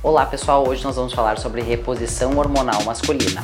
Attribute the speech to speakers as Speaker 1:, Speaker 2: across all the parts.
Speaker 1: Olá pessoal, hoje nós vamos falar sobre reposição hormonal masculina.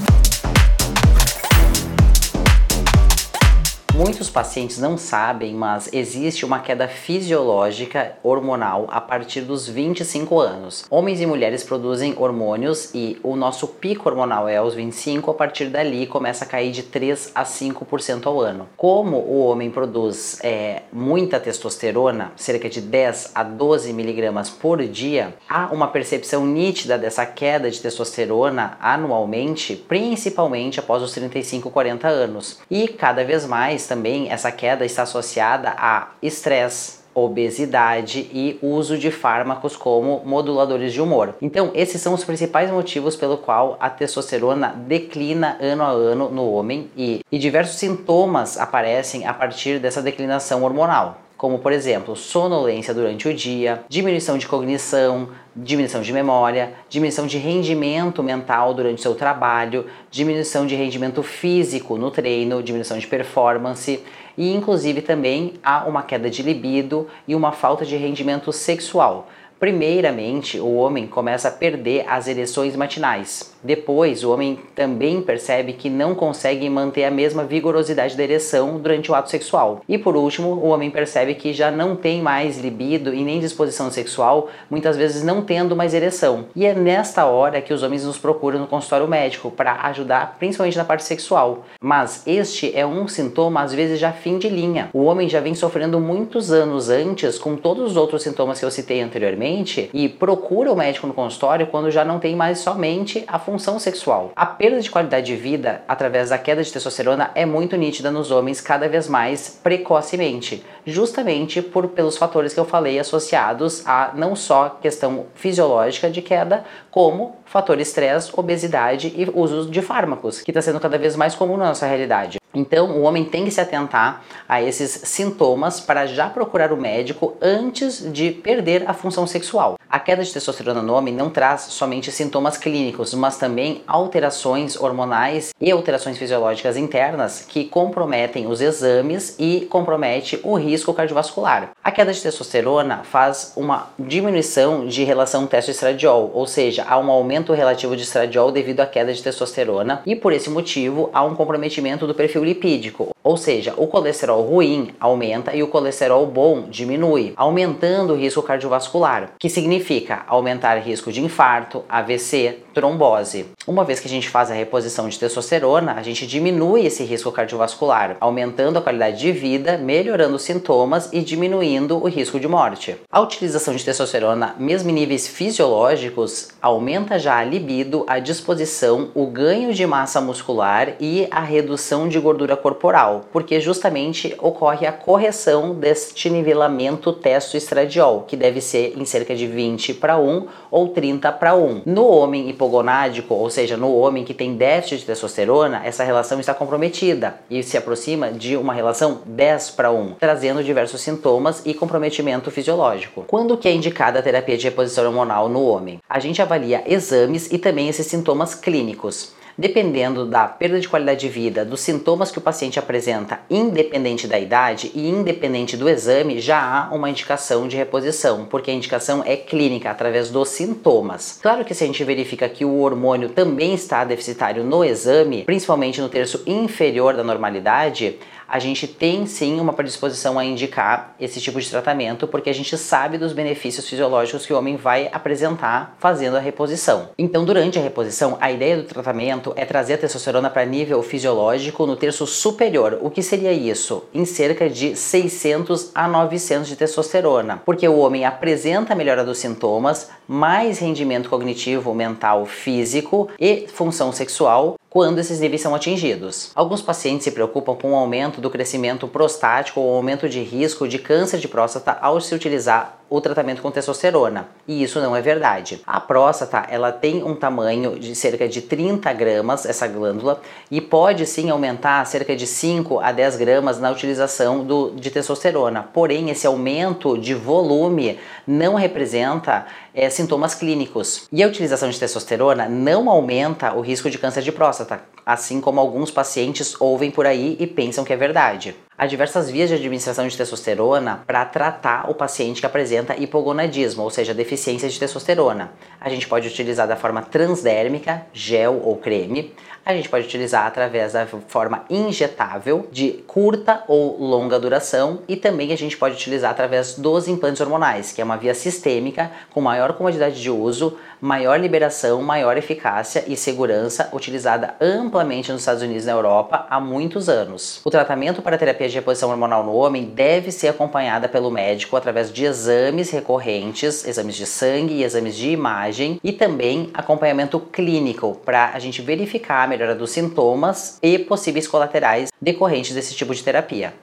Speaker 1: Muitos pacientes não sabem, mas existe uma queda fisiológica hormonal a partir dos 25 anos. Homens e mulheres produzem hormônios e o nosso pico hormonal é aos 25, a partir dali começa a cair de 3 a 5% ao ano. Como o homem produz é, muita testosterona, cerca de 10 a 12 miligramas por dia, há uma percepção nítida dessa queda de testosterona anualmente, principalmente após os 35, 40 anos. E cada vez mais também essa queda está associada a estresse, obesidade e uso de fármacos como moduladores de humor. Então, esses são os principais motivos pelo qual a testosterona declina ano a ano no homem e, e diversos sintomas aparecem a partir dessa declinação hormonal como por exemplo sonolência durante o dia, diminuição de cognição, diminuição de memória, diminuição de rendimento mental durante o seu trabalho, diminuição de rendimento físico no treino, diminuição de performance e inclusive também há uma queda de libido e uma falta de rendimento sexual. Primeiramente, o homem começa a perder as ereções matinais. Depois, o homem também percebe que não consegue manter a mesma vigorosidade da ereção durante o ato sexual. E por último, o homem percebe que já não tem mais libido e nem disposição sexual, muitas vezes não tendo mais ereção. E é nesta hora que os homens nos procuram no consultório médico para ajudar, principalmente na parte sexual. Mas este é um sintoma às vezes já fim de linha. O homem já vem sofrendo muitos anos antes com todos os outros sintomas que eu citei anteriormente e procura o médico no consultório quando já não tem mais somente a função sexual. A perda de qualidade de vida através da queda de testosterona é muito nítida nos homens cada vez mais precocemente, justamente por pelos fatores que eu falei associados a não só questão fisiológica de queda, como fator estresse, obesidade e uso de fármacos, que está sendo cada vez mais comum na nossa realidade. Então, o homem tem que se atentar a esses sintomas para já procurar o médico antes de perder a função sexual. A queda de testosterona no homem não traz somente sintomas clínicos, mas também alterações hormonais e alterações fisiológicas internas que comprometem os exames e compromete o risco cardiovascular. A queda de testosterona faz uma diminuição de relação testo-estradiol, ou seja, há um aumento relativo de estradiol devido à queda de testosterona e por esse motivo há um comprometimento do perfil lipídico, ou seja, o colesterol ruim aumenta e o colesterol bom diminui, aumentando o risco cardiovascular, que significa aumentar risco de infarto, AVC, trombose. Uma vez que a gente faz a reposição de testosterona, a gente diminui esse risco cardiovascular, aumentando a qualidade de vida, melhorando os sintomas e diminuindo o risco de morte. A utilização de testosterona, mesmo em níveis fisiológicos, aumenta já a libido, a disposição, o ganho de massa muscular e a redução de gordura corporal porque justamente ocorre a correção deste nivelamento testo-estradiol, que deve ser em cerca de 20 para 1 ou 30 para 1. No homem hipogonádico, ou seja, no homem que tem déficit de testosterona, essa relação está comprometida e se aproxima de uma relação 10 para 1, trazendo diversos sintomas e comprometimento fisiológico. Quando que é indicada a terapia de reposição hormonal no homem? A gente avalia exames e também esses sintomas clínicos. Dependendo da perda de qualidade de vida, dos sintomas que o paciente apresenta, independente da idade e independente do exame, já há uma indicação de reposição, porque a indicação é clínica através dos sintomas. Claro que se a gente verifica que o hormônio também está deficitário no exame, principalmente no terço inferior da normalidade, a gente tem sim uma predisposição a indicar esse tipo de tratamento, porque a gente sabe dos benefícios fisiológicos que o homem vai apresentar fazendo a reposição. Então, durante a reposição, a ideia do tratamento é trazer a testosterona para nível fisiológico no terço superior. O que seria isso? Em cerca de 600 a 900 de testosterona, porque o homem apresenta melhora dos sintomas, mais rendimento cognitivo, mental, físico e função sexual, quando esses níveis são atingidos. Alguns pacientes se preocupam com o aumento do crescimento prostático ou aumento de risco de câncer de próstata ao se utilizar o tratamento com testosterona. E isso não é verdade. A próstata, ela tem um tamanho de cerca de 30 gramas, essa glândula, e pode sim aumentar cerca de 5 a 10 gramas na utilização do, de testosterona. Porém, esse aumento de volume não representa é, sintomas clínicos. E a utilização de testosterona não aumenta o risco de câncer de próstata, assim como alguns pacientes ouvem por aí e pensam que é verdade. Há diversas vias de administração de testosterona para tratar o paciente que apresenta hipogonadismo, ou seja, deficiência de testosterona. A gente pode utilizar da forma transdérmica, gel ou creme. A gente pode utilizar através da forma injetável, de curta ou longa duração, e também a gente pode utilizar através dos implantes hormonais, que é uma via sistêmica com maior comodidade de uso, maior liberação, maior eficácia e segurança, utilizada amplamente nos Estados Unidos e na Europa há muitos anos. O tratamento para terapia de reposição hormonal no homem deve ser acompanhada pelo médico através de exames recorrentes, exames de sangue e exames de imagem, e também acompanhamento clínico para a gente verificar a melhora dos sintomas e possíveis colaterais decorrentes desse tipo de terapia.